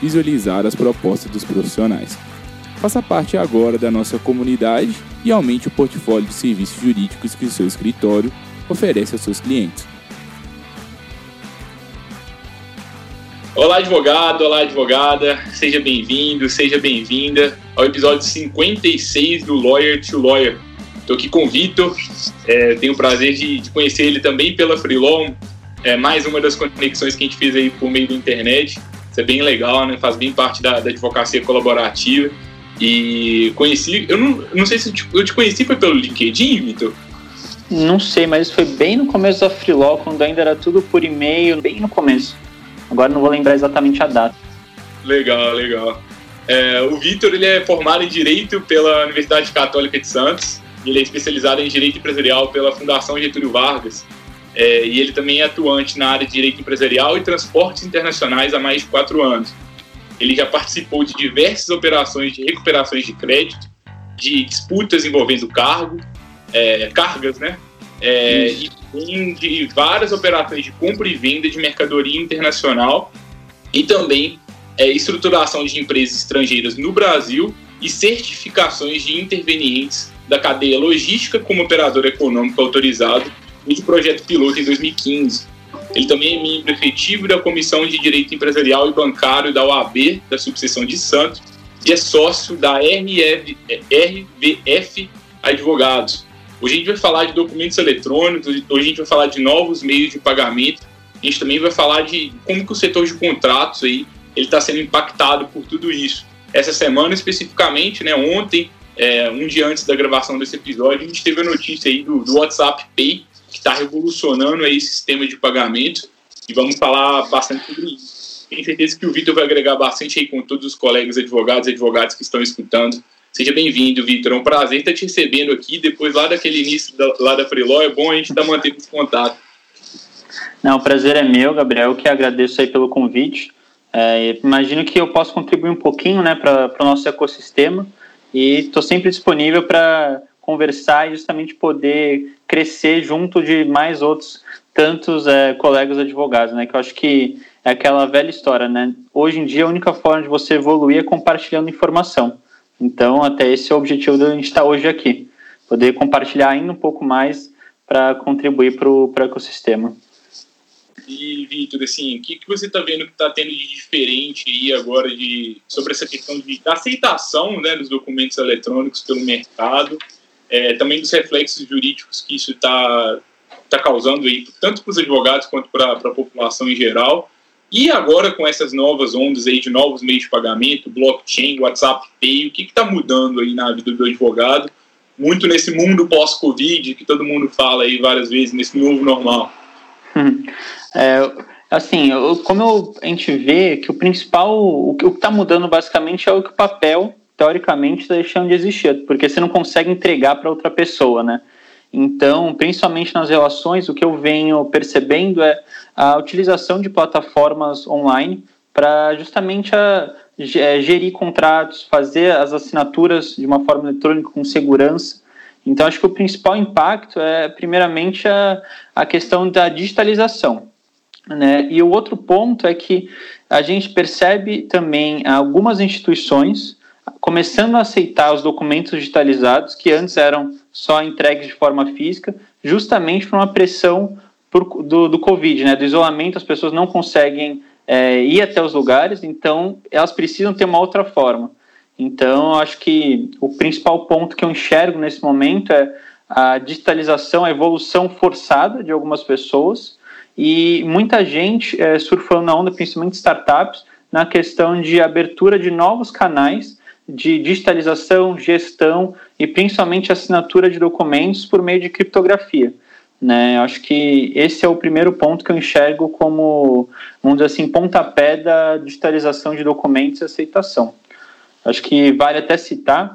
visualizar as propostas dos profissionais. Faça parte agora da nossa comunidade e aumente o portfólio de serviços jurídicos que o seu escritório oferece aos seus clientes. Olá, advogado, olá, advogada, seja bem-vindo, seja bem-vinda ao episódio 56 do Lawyer to Lawyer. Estou aqui com o Vitor, é, tenho o prazer de, de, conhecer ele também pela Freelon, é mais uma das conexões que a gente fez aí por meio da internet. Isso é bem legal, né? Faz bem parte da, da advocacia colaborativa. E conheci, eu não, não sei se eu te, eu te conheci foi pelo LinkedIn, Vitor? Não sei, mas foi bem no começo da Freelaw, quando ainda era tudo por e-mail, bem no começo. Agora não vou lembrar exatamente a data. Legal, legal. É, o Vitor ele é formado em Direito pela Universidade Católica de Santos. Ele é especializado em Direito Empresarial pela Fundação Getúlio Vargas. É, e ele também é atuante na área de Direito Empresarial e Transportes Internacionais há mais de quatro anos. Ele já participou de diversas operações de recuperações de crédito, de disputas envolvendo cargo, é, cargas, né? É, e de várias operações de compra e venda de mercadoria internacional e também é, estruturação de empresas estrangeiras no Brasil e certificações de intervenientes da cadeia logística como operador econômico autorizado de projeto piloto em 2015. Ele também é membro efetivo da Comissão de Direito Empresarial e Bancário da OAB, da subseção de Santos, e é sócio da RVF Advogados. Hoje a gente vai falar de documentos eletrônicos, hoje a gente vai falar de novos meios de pagamento, a gente também vai falar de como que o setor de contratos aí ele está sendo impactado por tudo isso. Essa semana especificamente, né, ontem, é, um dia antes da gravação desse episódio, a gente teve a notícia aí do, do WhatsApp Pay, que está revolucionando aí esse sistema de pagamento e vamos falar bastante sobre isso. Tenho certeza que o Vitor vai agregar bastante aí com todos os colegas advogados e advogados que estão escutando. Seja bem-vindo, Vitor. É um prazer estar te recebendo aqui. Depois, lá daquele início da, lá da Freeló, é bom a gente estar tá mantendo esse contato. Não, o prazer é meu, Gabriel, que agradeço aí pelo convite. É, imagino que eu posso contribuir um pouquinho né, para o nosso ecossistema e estou sempre disponível para conversar e justamente poder crescer junto de mais outros tantos é, colegas advogados, né? Que eu acho que é aquela velha história, né? Hoje em dia a única forma de você evoluir é compartilhando informação. Então, até esse é o objetivo da gente estar hoje aqui, poder compartilhar ainda um pouco mais para contribuir para o ecossistema. E, Vitor, assim, o que, que você está vendo que está tendo de diferente aí agora de, sobre essa questão de, da aceitação né, dos documentos eletrônicos pelo mercado? É, também dos reflexos jurídicos que isso está tá causando aí, tanto para os advogados quanto para a população em geral. E agora com essas novas ondas aí de novos meios de pagamento, blockchain, WhatsApp Pay, o que está mudando aí na vida do advogado? Muito nesse mundo pós-Covid, que todo mundo fala aí várias vezes, nesse novo normal. É, assim, como a gente vê que o principal, o que está mudando basicamente é o que o papel teoricamente está deixando de existir, porque você não consegue entregar para outra pessoa, né? Então, principalmente nas relações, o que eu venho percebendo é a utilização de plataformas online para justamente a, é, gerir contratos, fazer as assinaturas de uma forma eletrônica com segurança. Então, acho que o principal impacto é, primeiramente, a, a questão da digitalização. Né? E o outro ponto é que a gente percebe também algumas instituições começando a aceitar os documentos digitalizados que antes eram só entregues de forma física, justamente por uma pressão por, do, do Covid, né, do isolamento, as pessoas não conseguem é, ir até os lugares, então elas precisam ter uma outra forma. Então, acho que o principal ponto que eu enxergo nesse momento é a digitalização, a evolução forçada de algumas pessoas e muita gente é, surfando na onda, principalmente startups, na questão de abertura de novos canais de digitalização, gestão e principalmente assinatura de documentos por meio de criptografia. Né? Acho que esse é o primeiro ponto que eu enxergo como, vamos dizer assim, pontapé da digitalização de documentos e aceitação. Acho que vale até citar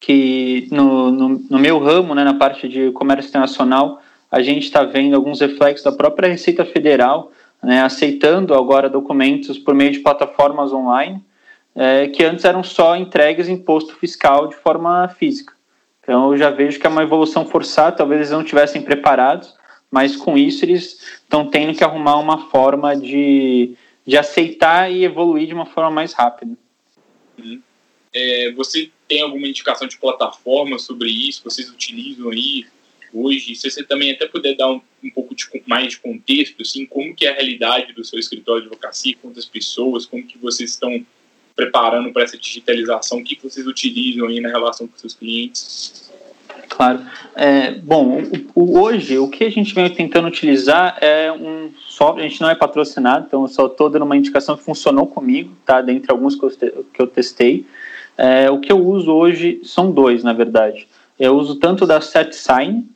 que no, no, no meu ramo, né, na parte de comércio internacional, a gente está vendo alguns reflexos da própria Receita Federal, né, aceitando agora documentos por meio de plataformas online, é, que antes eram só entregues imposto fiscal de forma física. Então eu já vejo que é uma evolução forçada, talvez eles não estivessem preparados, mas com isso eles estão tendo que arrumar uma forma de, de aceitar e evoluir de uma forma mais rápida. Uhum. É, você tem alguma indicação de plataforma sobre isso? Vocês utilizam aí hoje? Se você também até puder dar um, um pouco de, mais de contexto, assim, como que é a realidade do seu escritório de advocacia, quantas pessoas, como que vocês estão preparando para essa digitalização? O que, vocês utilizam aí na relação com seus clientes? Claro. É, bom, o, o, hoje o que a gente vem tentando utilizar é um software, a gente não é patrocinado, então eu só estou dando uma indicação que funcionou comigo, tá? Dentre alguns que eu, que eu testei. É, o que eu uso hoje são dois, na verdade. Eu uso tanto da SetSign,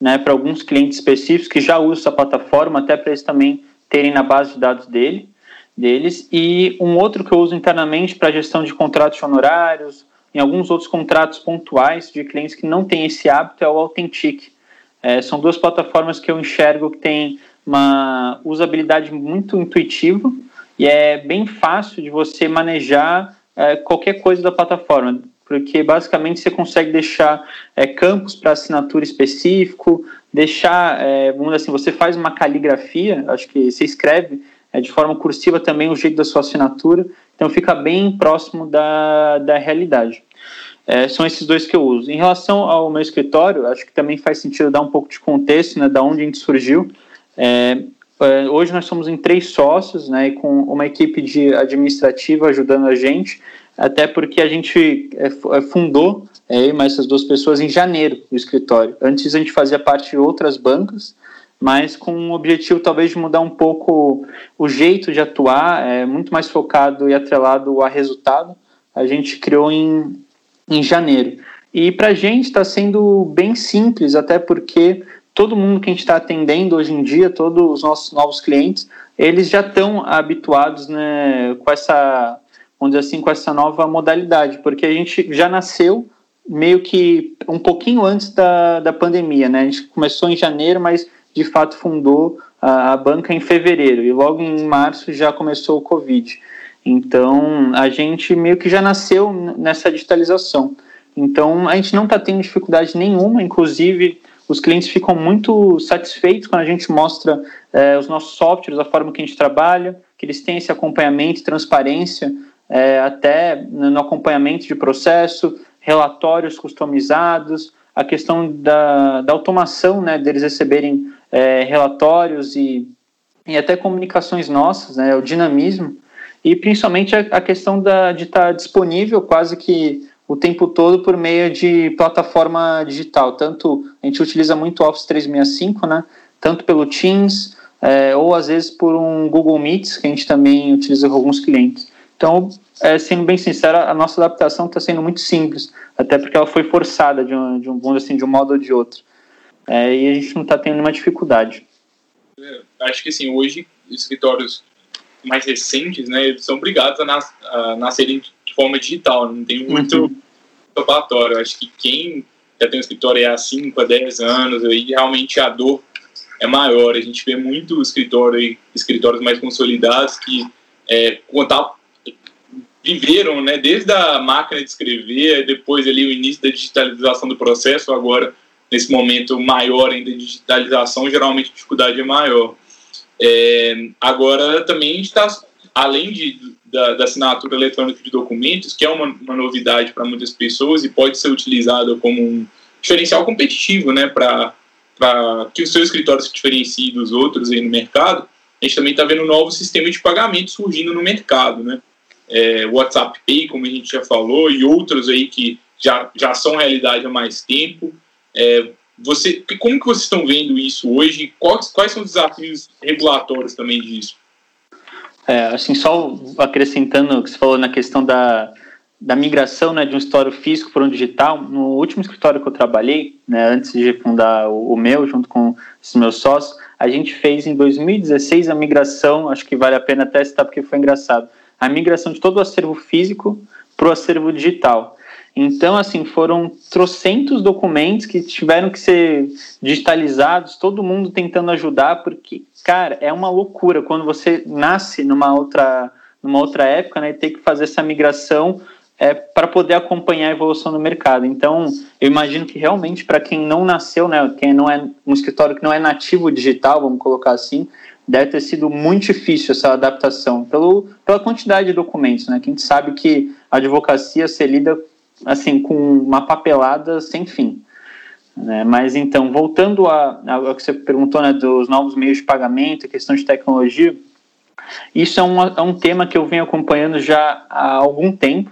né, para alguns clientes específicos que já usam essa plataforma, até para eles também terem na base de dados dele deles, e um outro que eu uso internamente para gestão de contratos honorários, em alguns outros contratos pontuais de clientes que não têm esse hábito, é o Authentic. É, são duas plataformas que eu enxergo que têm uma usabilidade muito intuitiva e é bem fácil de você manejar é, qualquer coisa da plataforma, porque basicamente você consegue deixar é, campos para assinatura específico, deixar, é, vamos dizer assim, você faz uma caligrafia, acho que você escreve é, de forma cursiva também o jeito da sua assinatura, então fica bem próximo da, da realidade. É, são esses dois que eu uso. Em relação ao meu escritório, acho que também faz sentido dar um pouco de contexto, né, da onde a gente surgiu. É, é hoje nós somos em três sócios, né, com uma equipe de administrativa ajudando a gente, até porque a gente é, é, fundou, é, mais essas duas pessoas, em janeiro, o escritório. Antes a gente fazia parte de outras bancas, mas com o objetivo talvez de mudar um pouco o jeito de atuar, é muito mais focado e atrelado a resultado. A gente criou em, em janeiro. E para a gente está sendo bem simples, até porque todo mundo que a gente está atendendo hoje em dia, todos os nossos novos clientes, eles já estão habituados né, com essa, vamos dizer assim, com essa nova modalidade, porque a gente já nasceu meio que um pouquinho antes da, da pandemia, né? A gente começou em janeiro, mas de fato fundou a, a banca em fevereiro e logo em março já começou o Covid. Então a gente meio que já nasceu nessa digitalização. Então a gente não está tendo dificuldade nenhuma, inclusive os clientes ficam muito satisfeitos quando a gente mostra é, os nossos softwares, a forma que a gente trabalha, que eles têm esse acompanhamento, transparência, é, até no acompanhamento de processo, relatórios customizados, a questão da, da automação, né, deles receberem é, relatórios e, e até comunicações nossas, né, o dinamismo, e principalmente a, a questão da, de estar disponível quase que o tempo todo por meio de plataforma digital. Tanto a gente utiliza muito Office 365, né, tanto pelo Teams, é, ou às vezes por um Google Meets, que a gente também utiliza com alguns clientes. Então, é, sendo bem sincero, a nossa adaptação está sendo muito simples, até porque ela foi forçada de um, de um, assim, de um modo ou de outro. É, e a gente não está tendo nenhuma dificuldade. É, acho que assim, hoje, escritórios mais recentes, né, eles são obrigados a, nas, a nascerem de forma digital, não tem muito uhum. Acho que quem já tem um escritório há 5 a 10 anos, aí realmente a dor é maior. A gente vê muito escritório, escritórios mais consolidados que é, contar viveram, né, desde a máquina de escrever, depois ali o início da digitalização do processo, agora nesse momento maior ainda de digitalização, geralmente a dificuldade é maior. É, agora também está, além de, da, da, assinatura eletrônica de documentos, que é uma, uma novidade para muitas pessoas e pode ser utilizada como um diferencial competitivo, né, para que o seu escritório se diferencie dos outros aí no mercado, a gente também está vendo um novo sistema de pagamento surgindo no mercado, né? É, WhatsApp Pay, como a gente já falou, e outros aí que já, já são realidade há mais tempo. É, você, como que vocês estão vendo isso hoje? Quais, quais são os desafios regulatórios também disso? É, assim, só acrescentando o que você falou na questão da, da migração né, de um escritório físico para um digital, no último escritório que eu trabalhei, né, antes de fundar o, o, meu, junto com os meus sócios, a gente fez em 2016 a migração, acho que vale a pena até citar porque foi engraçado, a migração de todo o acervo físico para o acervo digital. Então, assim, foram trocentos documentos que tiveram que ser digitalizados, todo mundo tentando ajudar, porque, cara, é uma loucura quando você nasce numa outra, numa outra época, né, e tem que fazer essa migração é, para poder acompanhar a evolução do mercado. Então, eu imagino que realmente para quem não nasceu, né, quem não é um escritório que não é nativo digital, vamos colocar assim, deve ter sido muito difícil essa adaptação pelo, pela quantidade de documentos, né? Que a gente sabe que a advocacia se lida assim com uma papelada sem fim. Né? Mas então, voltando ao que você perguntou, né, dos novos meios de pagamento, questão de tecnologia, isso é um, é um tema que eu venho acompanhando já há algum tempo,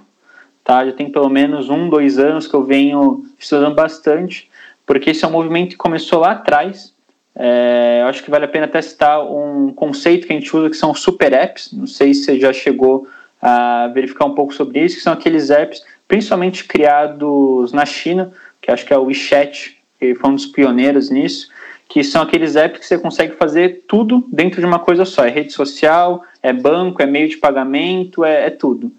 tá? Já tem pelo menos um, dois anos que eu venho estudando bastante, porque esse é um movimento que começou lá atrás. É, eu acho que vale a pena testar um conceito que a gente usa que são super apps. Não sei se você já chegou a verificar um pouco sobre isso, que são aqueles apps principalmente criados na China, que acho que é o WeChat, que foi um dos pioneiros nisso, que são aqueles apps que você consegue fazer tudo dentro de uma coisa só. É rede social, é banco, é meio de pagamento, é, é tudo.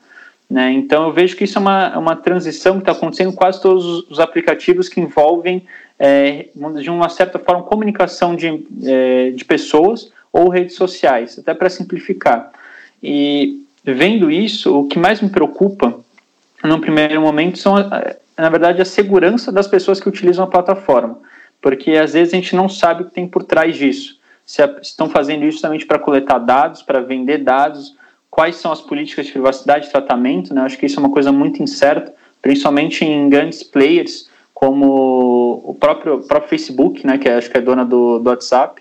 Né? Então eu vejo que isso é uma, uma transição que está acontecendo em quase todos os aplicativos que envolvem, é, de uma certa forma, comunicação de, é, de pessoas ou redes sociais, até para simplificar. E vendo isso, o que mais me preocupa no primeiro momento, são, eh, na verdade, a segurança das pessoas que utilizam a plataforma. Porque às vezes a gente não sabe o que tem por trás disso. Se estão fazendo isso justamente para coletar dados, para vender dados, quais são as políticas de privacidade e tratamento, né? Acho que isso é uma coisa muito incerta, principalmente em grandes players como o próprio, próprio Facebook, né? Que é, acho que é dona do, do WhatsApp.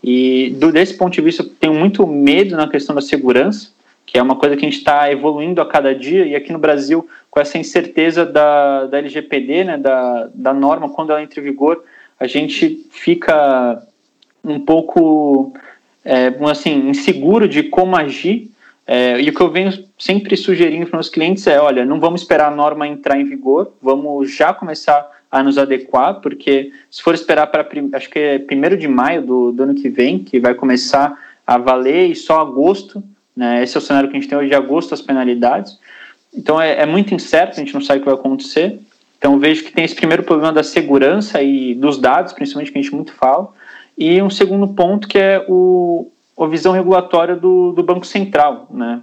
E do, desse ponto de vista, eu tenho muito medo na questão da segurança, que é uma coisa que a gente está evoluindo a cada dia, e aqui no Brasil, com essa incerteza da, da LGPD, né, da, da norma, quando ela entra em vigor, a gente fica um pouco, é, assim, inseguro de como agir, é, e o que eu venho sempre sugerindo para os clientes é, olha, não vamos esperar a norma entrar em vigor, vamos já começar a nos adequar, porque se for esperar para, acho que é primeiro de maio do, do ano que vem, que vai começar a valer, e só agosto né? Esse é o cenário que a gente tem hoje de agosto, as penalidades. Então é, é muito incerto, a gente não sabe o que vai acontecer. Então vejo que tem esse primeiro problema da segurança e dos dados, principalmente que a gente muito fala. E um segundo ponto que é o, a visão regulatória do, do Banco Central, né?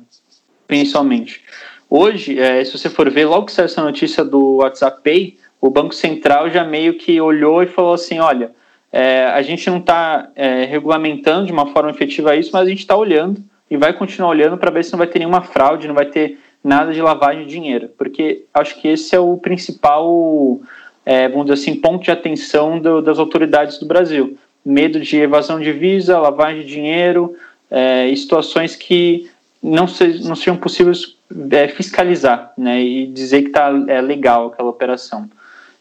principalmente. Hoje, é, se você for ver, logo que saiu essa notícia do WhatsApp Pay, o Banco Central já meio que olhou e falou assim, olha, é, a gente não está é, regulamentando de uma forma efetiva isso, mas a gente está olhando e vai continuar olhando para ver se não vai ter nenhuma fraude, não vai ter nada de lavagem de dinheiro, porque acho que esse é o principal, é, vamos dizer assim, ponto de atenção do, das autoridades do Brasil. Medo de evasão de visa, lavagem de dinheiro, é, situações que não, se, não sejam possíveis é, fiscalizar né, e dizer que está é, legal aquela operação.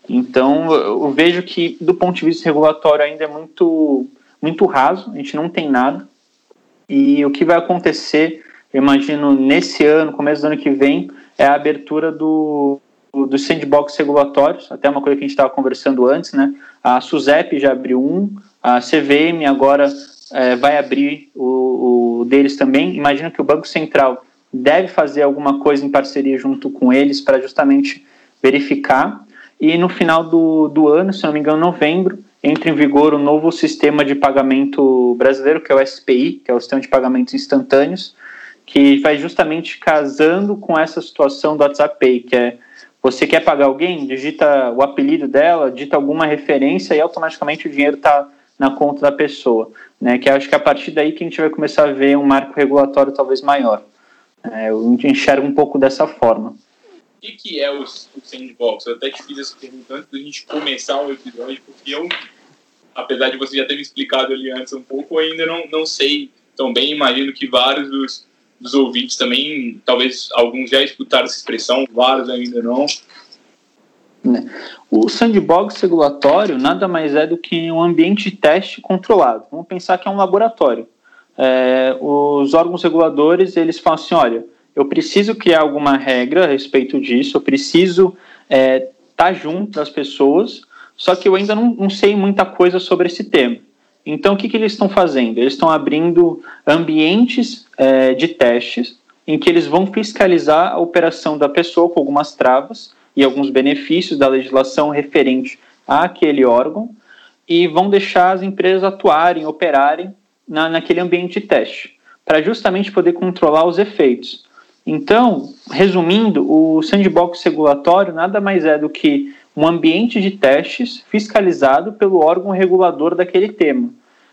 Então, eu vejo que, do ponto de vista regulatório, ainda é muito, muito raso, a gente não tem nada. E o que vai acontecer, eu imagino, nesse ano, começo do ano que vem, é a abertura do, do sandbox regulatórios, até uma coisa que a gente estava conversando antes, né? A SUSEP já abriu um, a CVM agora é, vai abrir o, o, deles também. Imagino que o Banco Central deve fazer alguma coisa em parceria junto com eles para justamente verificar. E no final do, do ano, se não me engano, novembro, entra em vigor o novo sistema de pagamento brasileiro, que é o SPI, que é o Sistema de Pagamentos Instantâneos, que vai justamente casando com essa situação do WhatsApp Pay, que é você quer pagar alguém, digita o apelido dela, digita alguma referência e automaticamente o dinheiro está na conta da pessoa. Né? Que acho que é a partir daí que a gente vai começar a ver um marco regulatório talvez maior. É, eu enxergo um pouco dessa forma. O que, que é o, sandbox? Eu até te fiz essa pergunta antes da gente começar o episódio, porque eu, apesar de você já ter me explicado ali antes um pouco, ainda não, não sei tão bem. Imagino que vários dos, dos ouvintes também, talvez alguns já escutaram essa expressão, vários ainda não. Né? O sandbox regulatório nada mais é do que um ambiente de teste controlado. Vamos pensar que é um laboratório. É, os órgãos reguladores eles falam assim, olha, eu preciso criar alguma regra a respeito disso, eu preciso estar é, tá junto das pessoas, só que eu ainda não, não sei muita coisa sobre esse tema. Então, o que, que eles estão fazendo? Eles estão abrindo ambientes é, de testes em que eles vão fiscalizar a operação da pessoa com algumas travas e alguns benefícios da legislação referente àquele órgão e vão deixar as empresas atuarem, operarem na, naquele ambiente de teste, para justamente poder controlar os efeitos. Então, resumindo, o sandbox regulatório nada mais é do que um ambiente de testes fiscalizado pelo órgão regulador daquele tema.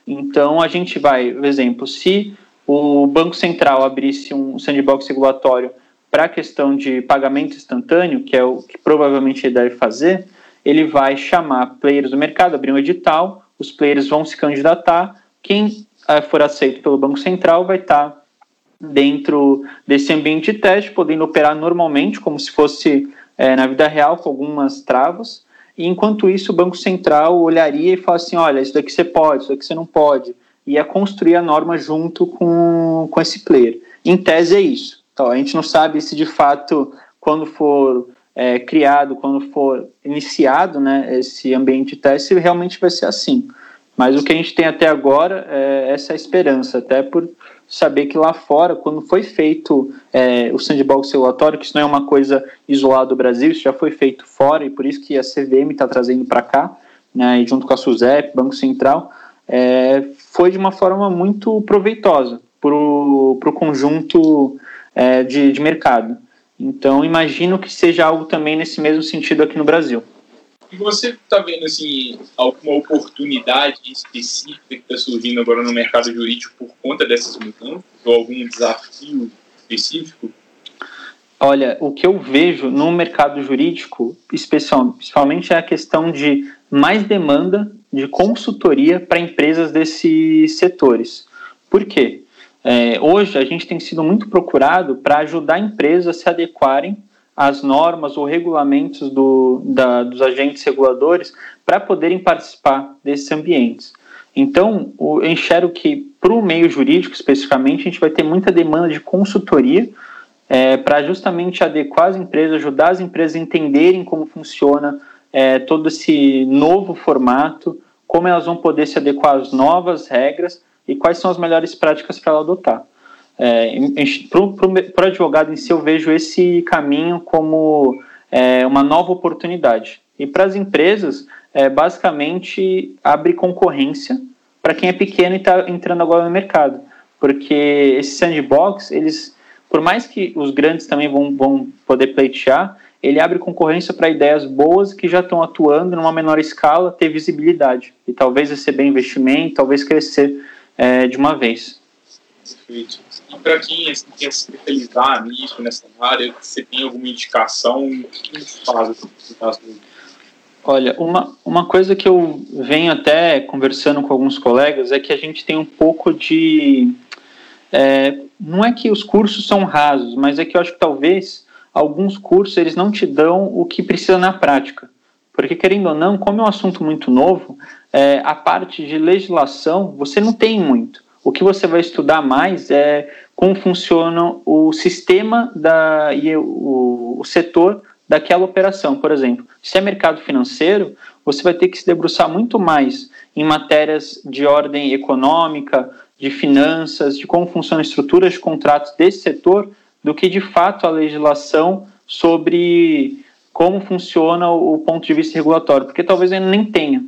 Então, a gente vai, por exemplo, se o Banco Central abrisse um sandbox regulatório para a questão de pagamento instantâneo, que é o que provavelmente ele deve fazer, ele vai chamar players do mercado, abrir um edital, os players vão se candidatar, quem uh, for aceito pelo Banco Central vai estar tá dentro desse ambiente de teste, podendo operar normalmente, como se fosse é, na vida real, com algumas travas, e enquanto isso o Banco Central olharia e falaria assim, olha, isso daqui você pode, isso daqui você não pode, e ia construir a norma junto com, com esse player. Em tese é isso. Então, a gente não sabe se de fato, quando for é, criado, quando for iniciado né, esse ambiente de teste, realmente vai ser assim. Mas o que a gente tem até agora é essa esperança, até por saber que lá fora, quando foi feito é, o sandbox regulatório, que isso não é uma coisa isolada do Brasil, isso já foi feito fora, e por isso que a CVM está trazendo para cá, né, junto com a SUSEP, Banco Central, é, foi de uma forma muito proveitosa para o conjunto é, de, de mercado. Então, imagino que seja algo também nesse mesmo sentido aqui no Brasil. E você está vendo assim alguma oportunidade específica que está surgindo agora no mercado jurídico por conta dessas mudanças ou algum desafio específico? Olha, o que eu vejo no mercado jurídico, especialmente, é a questão de mais demanda de consultoria para empresas desses setores. Por quê? É, hoje a gente tem sido muito procurado para ajudar empresas a se adequarem às normas ou regulamentos do, da, dos agentes reguladores para poderem participar desses ambientes. Então, eu enxergo que para o meio jurídico especificamente, a gente vai ter muita demanda de consultoria é, para justamente adequar as empresas, ajudar as empresas a entenderem como funciona é, todo esse novo formato, como elas vão poder se adequar às novas regras e quais são as melhores práticas para ela adotar. É, para o advogado em si, eu vejo esse caminho como é, uma nova oportunidade. E para as empresas, é, basicamente, abre concorrência para quem é pequeno e está entrando agora no mercado. Porque esse sandbox, eles, por mais que os grandes também vão, vão poder pleitear, ele abre concorrência para ideias boas que já estão atuando numa menor escala, ter visibilidade e talvez receber investimento, talvez crescer é, de uma vez. Perfeito. E para quem assim, quer se especializar nisso, nessa área, você tem alguma indicação? O que faz Olha, uma, uma coisa que eu venho até conversando com alguns colegas é que a gente tem um pouco de. É, não é que os cursos são rasos, mas é que eu acho que talvez alguns cursos eles não te dão o que precisa na prática. Porque, querendo ou não, como é um assunto muito novo, é, a parte de legislação você não tem muito. O que você vai estudar mais é como funciona o sistema da, e o, o setor daquela operação. Por exemplo, se é mercado financeiro, você vai ter que se debruçar muito mais em matérias de ordem econômica, de finanças, de como funcionam as estruturas de contratos desse setor, do que de fato a legislação sobre como funciona o ponto de vista regulatório, porque talvez ele nem tenha.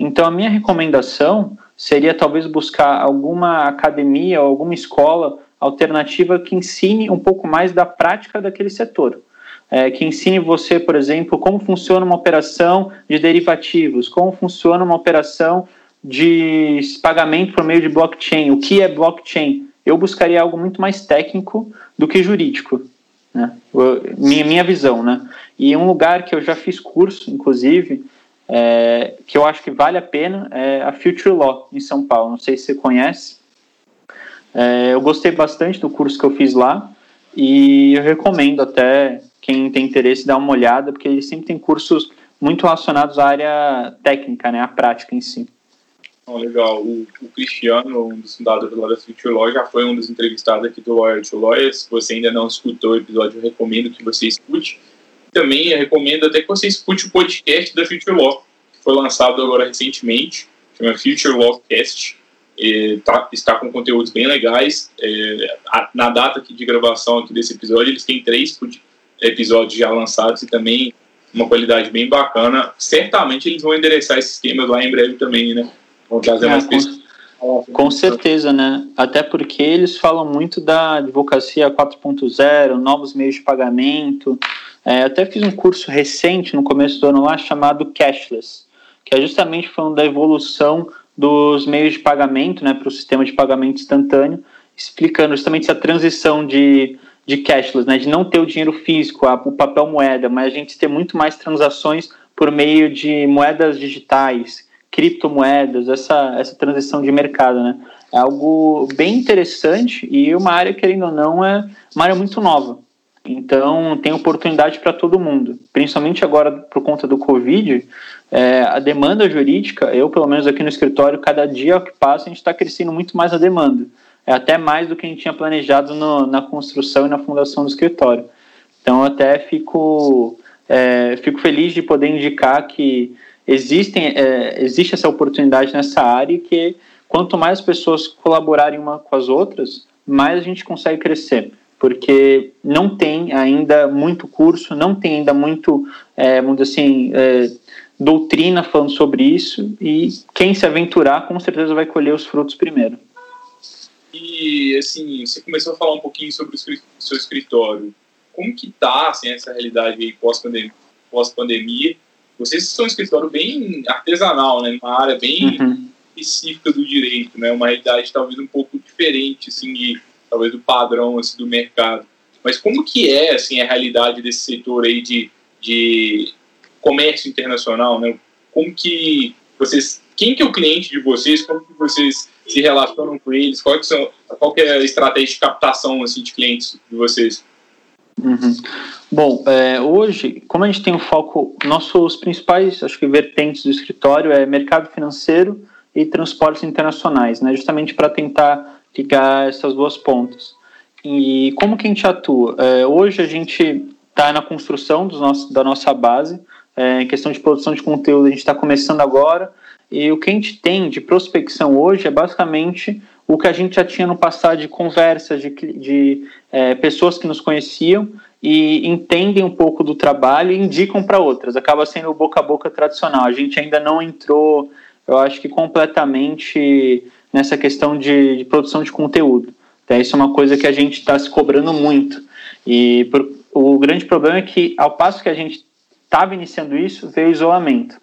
Então, a minha recomendação seria talvez buscar alguma academia ou alguma escola alternativa que ensine um pouco mais da prática daquele setor. É, que ensine você, por exemplo, como funciona uma operação de derivativos, como funciona uma operação de pagamento por meio de blockchain, o que é blockchain. Eu buscaria algo muito mais técnico do que jurídico, né? minha, minha visão, né? E um lugar que eu já fiz curso, inclusive, é, que eu acho que vale a pena, é a Future Law, em São Paulo. Não sei se você conhece. É, eu gostei bastante do curso que eu fiz lá e eu recomendo até quem tem interesse dar uma olhada, porque ele sempre tem cursos muito relacionados à área técnica, né, à prática em si. Oh, legal. O, o, Cristiano, um dos fundadores da Future Law, já foi um dos entrevistados aqui do Lawyer to Lawyer. Se você ainda não escutou o episódio, eu recomendo que você escute. Também recomendo até que você escute o podcast da Future Law, que foi lançado agora recentemente, chama Future Law Cast. Tá, está com conteúdos bem legais. É, a, na data aqui de gravação aqui desse episódio, eles têm três episódios já lançados e também uma qualidade bem bacana. Certamente eles vão endereçar esses temas lá em breve também, né? Vão trazer é, mais pessoas. Com, certeza, né? Até porque eles falam muito da advocacia 4.0, novos meios de pagamento. É, até fiz um curso recente no começo do ano lá chamado Cashless, que é justamente falando da evolução dos meios de pagamento né, para o sistema de pagamento instantâneo, explicando justamente essa transição de de cashless, né, de não ter o dinheiro físico, a, o papel moeda, mas a gente ter muito mais transações por meio de moedas digitais, criptomoedas, essa, essa transição de mercado, né? É algo bem interessante e uma área, querendo ou não, é uma área muito nova. Então, tem oportunidade para todo mundo. Principalmente agora, por conta do Covid, é, a demanda jurídica, eu, pelo menos aqui no escritório, cada dia que passa, a gente está crescendo muito mais a demanda é até mais do que a gente tinha planejado no, na construção e na fundação do escritório. Então, até fico, é, fico feliz de poder indicar que existem, é, existe essa oportunidade nessa área que quanto mais pessoas colaborarem uma com as outras, mais a gente consegue crescer. Porque não tem ainda muito curso, não tem ainda muito, é, assim, é, doutrina falando sobre isso, e quem se aventurar com certeza vai colher os frutos primeiro. E, assim, você começou a falar um pouquinho sobre o seu escritório. Como que tá, assim, essa realidade pós-pandemia? Pós-pandemia? Vocês são um escritório bem artesanal, né? Uma área bem uhum. específica do direito, né? Uma realidade talvez um pouco diferente, assim, de, talvez do padrão, assim, do mercado. Mas como que é, assim, a realidade desse setor aí de, de comércio internacional, né? Como que vocês... Quem que é o cliente de vocês? Como que vocês se relacionam com eles? Qual, que são, qual que é a estratégia de captação assim, de clientes de vocês? Uhum. Bom, é, hoje, como a gente tem um foco, nossos principais, acho que vertentes do escritório é mercado financeiro e transportes internacionais, né, justamente para tentar ligar essas duas pontas. E como que a gente atua? É, hoje a gente está na construção nossos, da nossa base, é, em questão de produção de conteúdo, a gente está começando agora, e o que a gente tem de prospecção hoje é basicamente o que a gente já tinha no passado de conversas, de, de é, pessoas que nos conheciam e entendem um pouco do trabalho e indicam para outras. Acaba sendo o boca a boca tradicional. A gente ainda não entrou, eu acho que completamente nessa questão de, de produção de conteúdo. Então, isso é uma coisa que a gente está se cobrando muito. E por, o grande problema é que, ao passo que a gente estava iniciando isso, veio isolamento.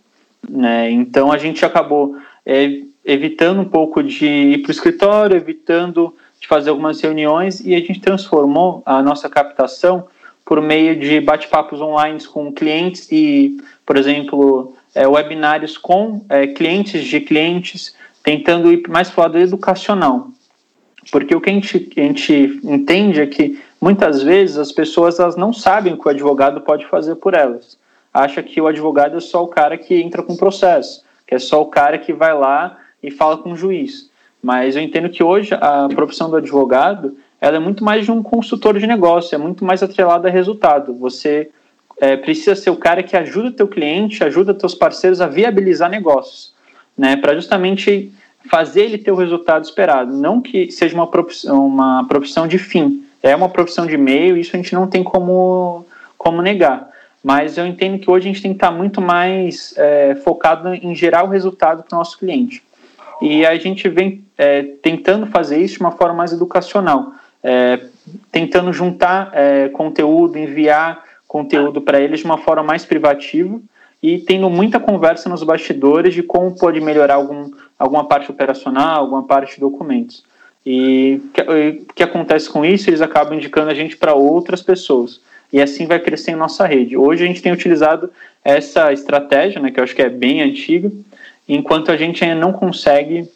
Né? Então a gente acabou é, evitando um pouco de ir para o escritório, evitando de fazer algumas reuniões e a gente transformou a nossa captação por meio de bate-papos online com clientes e, por exemplo, é, webinários com é, clientes de clientes, tentando ir mais para o lado educacional. Porque o que a gente, a gente entende é que muitas vezes as pessoas elas não sabem o que o advogado pode fazer por elas acha que o advogado é só o cara que entra com processo, que é só o cara que vai lá e fala com o juiz. Mas eu entendo que hoje a profissão do advogado ela é muito mais de um consultor de negócio, é muito mais atrelada a resultado. Você é, precisa ser o cara que ajuda o teu cliente, ajuda teus parceiros a viabilizar negócios, né? Para justamente fazer ele ter o resultado esperado. Não que seja uma profissão, uma profissão de fim, é uma profissão de meio, isso a gente não tem como, como negar mas eu entendo que hoje a gente tem que estar muito mais é, focado em gerar o resultado para o nosso cliente. E a gente vem é, tentando fazer isso de uma forma mais educacional, é, tentando juntar é, conteúdo, enviar conteúdo para eles de uma forma mais privativa e tendo muita conversa nos bastidores de como pode melhorar algum, alguma parte operacional, alguma parte de documentos. E o que acontece com isso? Eles acabam indicando a gente para outras pessoas e assim vai crescendo nossa rede. Hoje a gente tem utilizado essa estratégia, né, que eu acho que é bem antiga, enquanto a gente ainda não consegue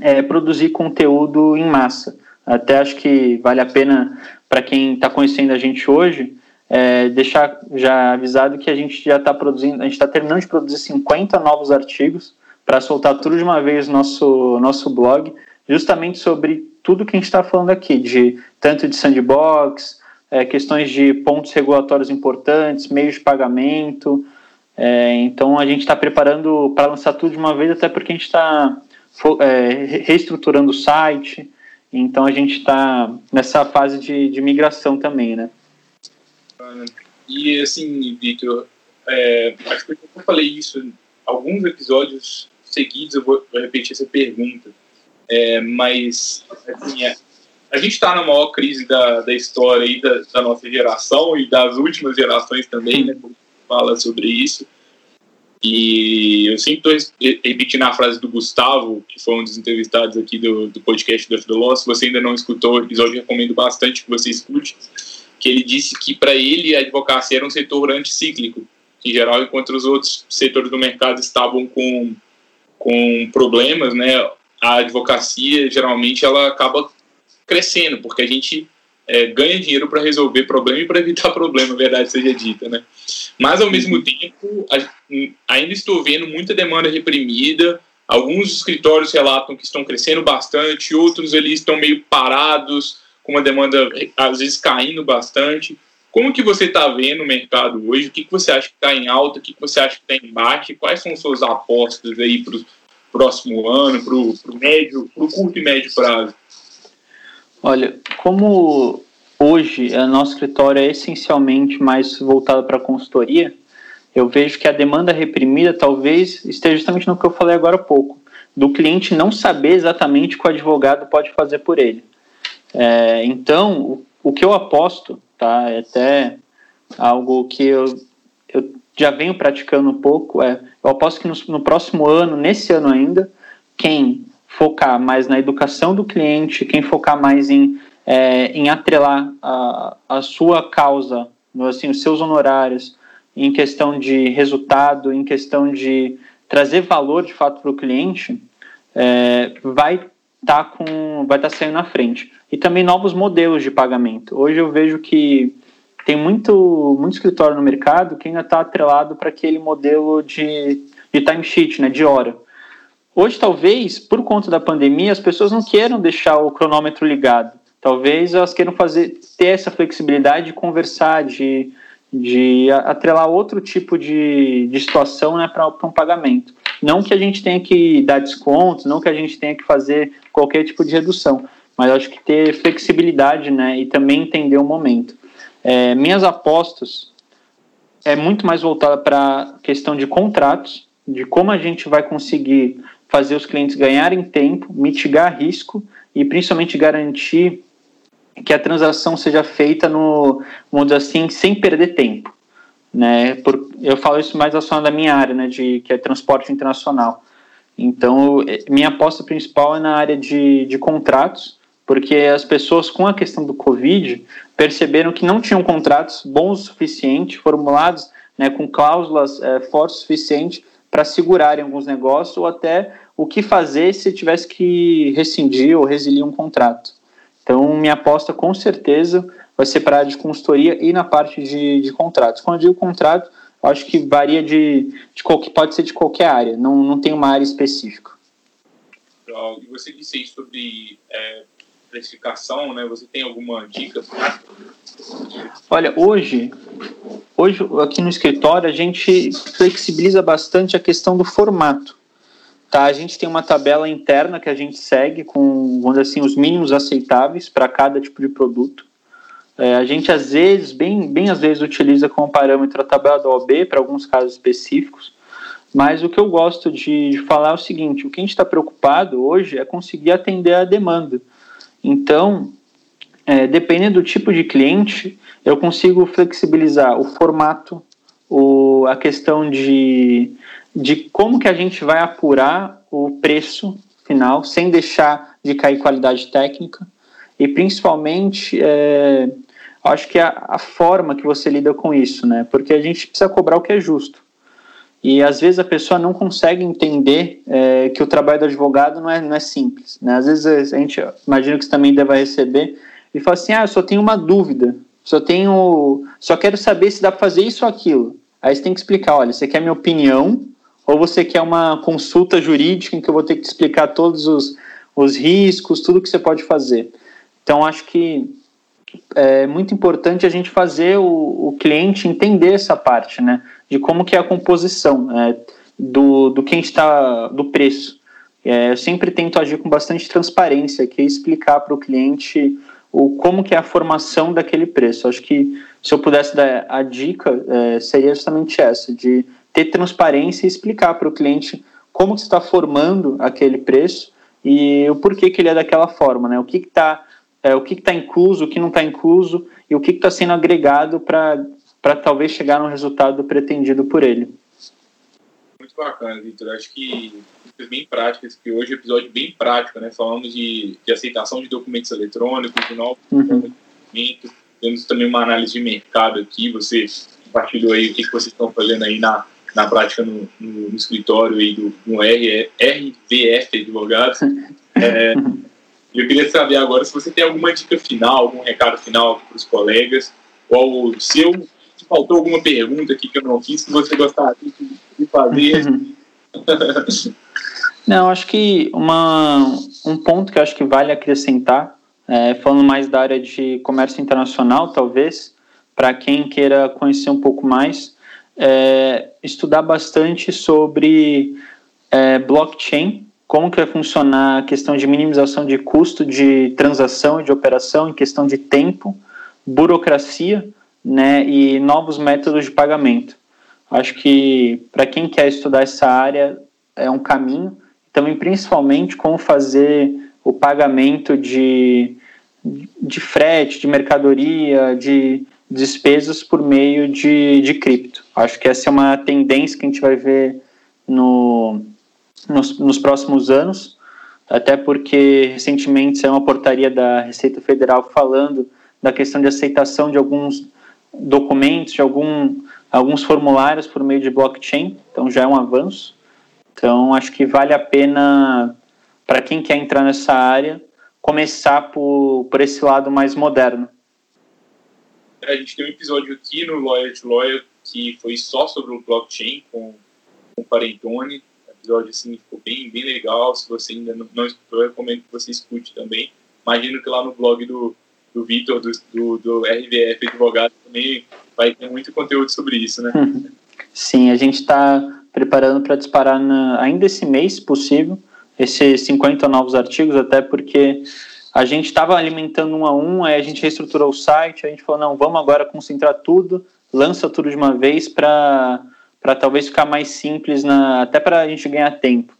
é, produzir conteúdo em massa. Até acho que vale a pena para quem está conhecendo a gente hoje é, deixar já avisado que a gente já está produzindo, a gente está terminando de produzir 50 novos artigos para soltar tudo de uma vez no nosso nosso blog, justamente sobre tudo que a gente está falando aqui, de tanto de sandbox, é, questões de pontos regulatórios importantes, meios de pagamento. É, então a gente está preparando para lançar tudo de uma vez, até porque a gente está é, reestruturando o site. Então a gente está nessa fase de, de migração também, né? E assim, Victor, é, acho que eu falei isso em alguns episódios seguidos, eu vou, vou repetir essa pergunta. É, mas assim, é, a gente está na maior crise da, da história aí da, da, nossa geração e das últimas gerações também, né? Fala sobre isso. E eu sempre estou repetindo a frase do Gustavo, que foi um dos entrevistados aqui do, do podcast do After Se você ainda não escutou o episódio, recomendo bastante que você escute. Que ele disse que para ele a advocacia era um setor anticíclico, em geral, enquanto os outros setores do mercado estavam com, com problemas, né? A advocacia geralmente ela acaba crescendo, porque a gente é, ganha dinheiro para resolver problema e para evitar problema, verdade seja dita, né? Mas ao mesmo tempo, a, ainda estou vendo muita demanda reprimida. Alguns escritórios relatam que estão crescendo bastante, outros ali estão meio parados, com uma demanda às vezes caindo bastante. Como que você está vendo o mercado hoje? O que, que você acha que está em alta? O que, que você acha que está em baixa? Quais são suas apostas aí para o próximo ano, para o médio, para o curto e médio prazo? Olha, como hoje o nosso escritório é essencialmente mais voltado para consultoria, eu vejo que a demanda reprimida talvez esteja justamente no que eu falei agora há pouco, do cliente não saber exatamente o que o advogado pode fazer por ele. É, então, o, o, que eu aposto, tá, é até algo que eu, eu já venho praticando um pouco, é, eu aposto que no, no próximo ano, nesse ano ainda, quem focar mais na educação do cliente, quem focar mais em, é, em atrelar a, a sua causa, assim, os seus honorários, em questão de resultado, em questão de trazer valor de fato para o cliente, é, vai estar tá com vai estar tá saindo na frente. E também novos modelos de pagamento. Hoje eu vejo que tem muito, muito escritório no mercado que ainda está atrelado para aquele modelo de, de timesheet, né, de hora. Hoje, talvez, por conta da pandemia, as pessoas não queiram deixar o cronômetro ligado. Talvez elas queiram fazer, ter essa flexibilidade de conversar, de, de atrelar outro tipo de, de situação né, para um pagamento. Não que a gente tenha que dar descontos, não que a gente tenha que fazer qualquer tipo de redução, mas acho que ter flexibilidade né, e também entender o momento. É, minhas apostas é muito mais voltada para a questão de contratos, de como a gente vai conseguir fazer os clientes ganharem tempo, mitigar risco e principalmente garantir que a transação seja feita no, vamos assim, sem perder tempo. Né? Por, eu falo isso mais relacionado à minha área, né, de, que é transporte internacional. Então, minha aposta principal é na área de, de contratos, porque as pessoas, com a questão do Covid, perceberam que não tinham contratos bons o suficiente, formulados né, com cláusulas é, fortes o suficiente para segurarem alguns negócios ou até o que fazer se tivesse que rescindir ou resiliar um contrato. Então, minha aposta com certeza vai ser para a de consultoria e na parte de, de contratos. Quando eu digo contrato, eu acho que varia de, de qualquer, pode ser de qualquer área, não, não tem uma área específica. E você disse sobre é, precificação, né? Você tem alguma dica? Olha, hoje, hoje aqui no escritório a gente flexibiliza bastante a questão do formato. Tá, a gente tem uma tabela interna que a gente segue com, vamos assim, os mínimos aceitáveis para cada tipo de produto. É, a gente às vezes, bem, bem às vezes, utiliza como parâmetro a tabela da OB para alguns casos específicos. Mas o que eu gosto de, de falar é o seguinte: o que a gente está preocupado hoje é conseguir atender a demanda. Então, é, dependendo do tipo de cliente, eu consigo flexibilizar o formato, o, a questão de de como que a gente vai apurar o preço final sem deixar de cair qualidade técnica e principalmente é, acho que a, a, forma que você lida com isso, né? Porque a gente precisa cobrar o que é justo. E às vezes a pessoa não consegue entender é, que o trabalho do advogado não é, não é simples. Né? Às vezes a gente imagina que você também deve receber e fala assim: ah, eu só tenho uma dúvida, só tenho, só quero saber se dá para fazer isso ou aquilo. Aí você tem que explicar: olha, você quer minha opinião ou você quer uma consulta jurídica em que eu vou ter que explicar todos os, os riscos, tudo que você pode fazer. Então acho que é muito importante a gente fazer o, o cliente entender essa parte, né? De como que é a composição é, do, do que está do preço. É, eu sempre tento agir com bastante transparência, que é explicar para o cliente o como que é a formação daquele preço. Acho que se eu pudesse dar a dica é, seria justamente essa, de ter transparência e explicar para o cliente como que está formando aquele preço e o porquê que ele é daquela forma, né? O que está é, o que está incluso, o que não está incluso e o que está sendo agregado para talvez chegar no resultado pretendido por ele. Muito bacana, Vitor. Acho que dicas bem práticas, que hoje é um episódio bem prático, né? Falamos de, de aceitação de documentos eletrônicos, de novos uhum. documentos, temos também uma análise de mercado aqui, você compartilhou aí o que, que vocês estão fazendo aí na, na prática no, no, no escritório aí do no R, RVF Advogados. É, eu queria saber agora se você tem alguma dica final, algum recado final para os colegas, ou se, eu, se faltou alguma pergunta aqui que eu não fiz, que você gostaria de fazer. Não, acho que uma, um ponto que eu acho que vale acrescentar, é, falando mais da área de comércio internacional, talvez, para quem queira conhecer um pouco mais, é, estudar bastante sobre é, blockchain, como que vai funcionar a questão de minimização de custo de transação e de operação em questão de tempo, burocracia né, e novos métodos de pagamento. Acho que para quem quer estudar essa área é um caminho. Também, principalmente, como fazer o pagamento de, de frete, de mercadoria, de despesas por meio de, de cripto. Acho que essa é uma tendência que a gente vai ver no, nos, nos próximos anos, até porque recentemente saiu uma portaria da Receita Federal falando da questão de aceitação de alguns documentos, de algum, alguns formulários por meio de blockchain, então já é um avanço. Então acho que vale a pena, para quem quer entrar nessa área, começar por, por esse lado mais moderno. A gente tem um episódio aqui no Lawyer to Lawyer que foi só sobre o blockchain com, com o Parentone episódio assim, ficou bem, bem legal. Se você ainda não, não escutou, eu recomendo que você escute também. Imagino que lá no blog do, do Vitor, do, do, do RVF Advogado, também vai ter muito conteúdo sobre isso, né? Sim, a gente está preparando para disparar na, ainda esse mês, se possível, esses 50 novos artigos, até porque a gente estava alimentando um a um, aí a gente reestruturou o site, a gente falou, não, vamos agora concentrar tudo, lança tudo de uma vez para para talvez ficar mais simples, na, até para a gente ganhar tempo.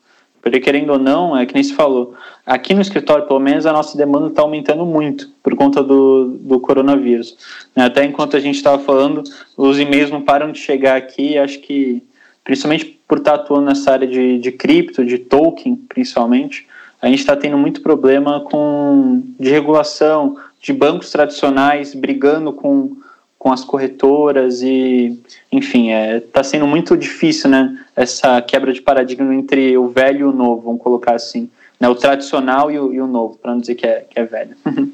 Porque querendo ou não, é que nem se falou, aqui no escritório, pelo menos, a nossa demanda está aumentando muito por conta do, do coronavírus. Né? Até enquanto a gente estava falando, os e-mails não param de chegar aqui, acho que, principalmente por estar tá atuando nessa área de, de cripto, de token, principalmente, a gente está tendo muito problema com de regulação, de bancos tradicionais brigando com com as corretoras e, enfim, está é, tá sendo muito difícil, né, essa quebra de paradigma entre o velho e o novo, vamos colocar assim, né, o tradicional e o, e o novo, para não dizer que é, que é velho.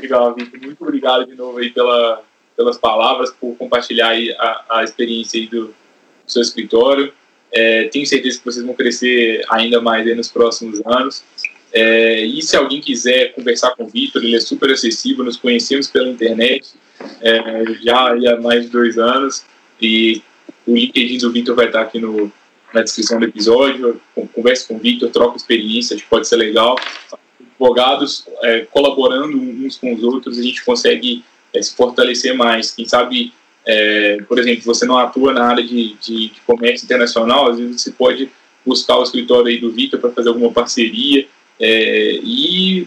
Legal, Vitor, muito obrigado de novo aí pela, pelas palavras, por compartilhar aí a, a experiência aí do, do seu escritório. É, tenho certeza que vocês vão crescer ainda mais nos próximos anos. É, e se alguém quiser conversar com o Vitor, ele é super acessível, nos conhecemos pela internet, é, já há mais de dois anos. E o LinkedIn do Victor vai estar aqui no, na descrição do episódio. Converse com o Victor, troca experiência, acho que pode ser legal. Advogados é, colaborando uns com os outros, a gente consegue é, se fortalecer mais. Quem sabe, é, por exemplo, você não atua na área de, de, de, comércio internacional, às vezes você pode buscar o escritório aí do Victor para fazer alguma parceria é, e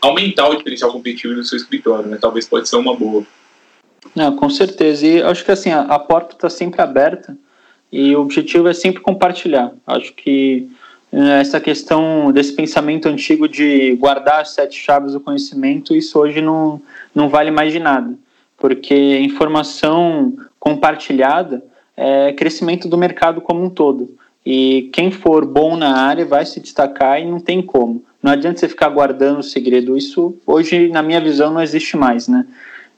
aumentar o diferencial competitivo do seu escritório, né? Talvez pode ser uma boa. Não, com certeza. E acho que assim, a, a porta está sempre aberta e o objetivo é sempre compartilhar. Acho que eh, essa questão desse pensamento antigo de guardar as sete chaves do conhecimento, isso hoje não, não vale mais de nada. Porque informação compartilhada é crescimento do mercado como um todo. E quem for bom na área vai se destacar e não tem como. Não adianta você ficar guardando o segredo. Isso hoje, na minha visão, não existe mais, né?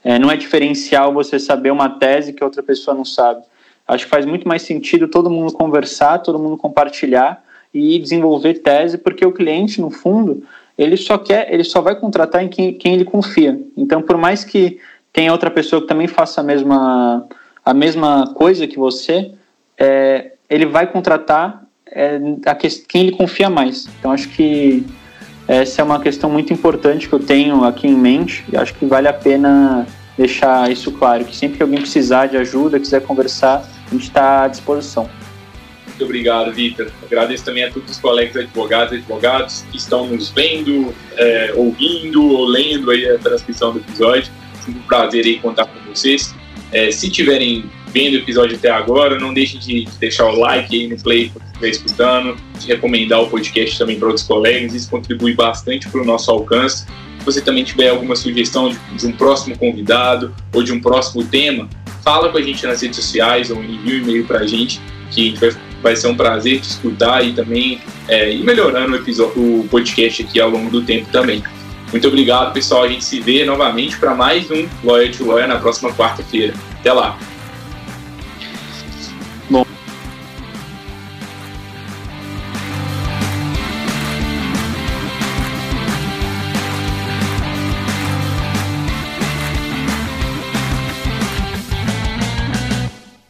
É, não é diferencial você saber uma tese que outra pessoa não sabe. Acho que faz muito mais sentido todo mundo conversar, todo mundo compartilhar e desenvolver tese, porque o cliente, no fundo, ele só quer, ele só vai contratar em quem, quem ele confia. Então, por mais que tenha outra pessoa que também faça a mesma, a mesma coisa que você, é, ele vai contratar é, a que, quem ele confia mais. Então, acho que essa é uma questão muito importante que eu tenho aqui em mente e acho que vale a pena deixar isso claro, que sempre que alguém precisar de ajuda, quiser conversar, a gente está à disposição. Muito obrigado, Vitor. Agradeço também a todos os colegas advogados e advogados que estão nos vendo, é, ouvindo ou lendo aí a transcrição do episódio. É um prazer aí contar com vocês. É, se tiverem vendo o episódio até agora, não deixem de deixar o like aí no play que estiver escutando, de recomendar o podcast também para outros colegas, isso contribui bastante para o nosso alcance. Você também tiver alguma sugestão de, de um próximo convidado ou de um próximo tema, fala com a gente nas redes sociais ou envia um e-mail para a gente, que vai vai ser um prazer te escutar e também é, ir melhorando o, episódio, o podcast aqui ao longo do tempo também. Muito obrigado, pessoal. A gente se vê novamente para mais um Lawyer to Lawyer na próxima quarta-feira. Até lá!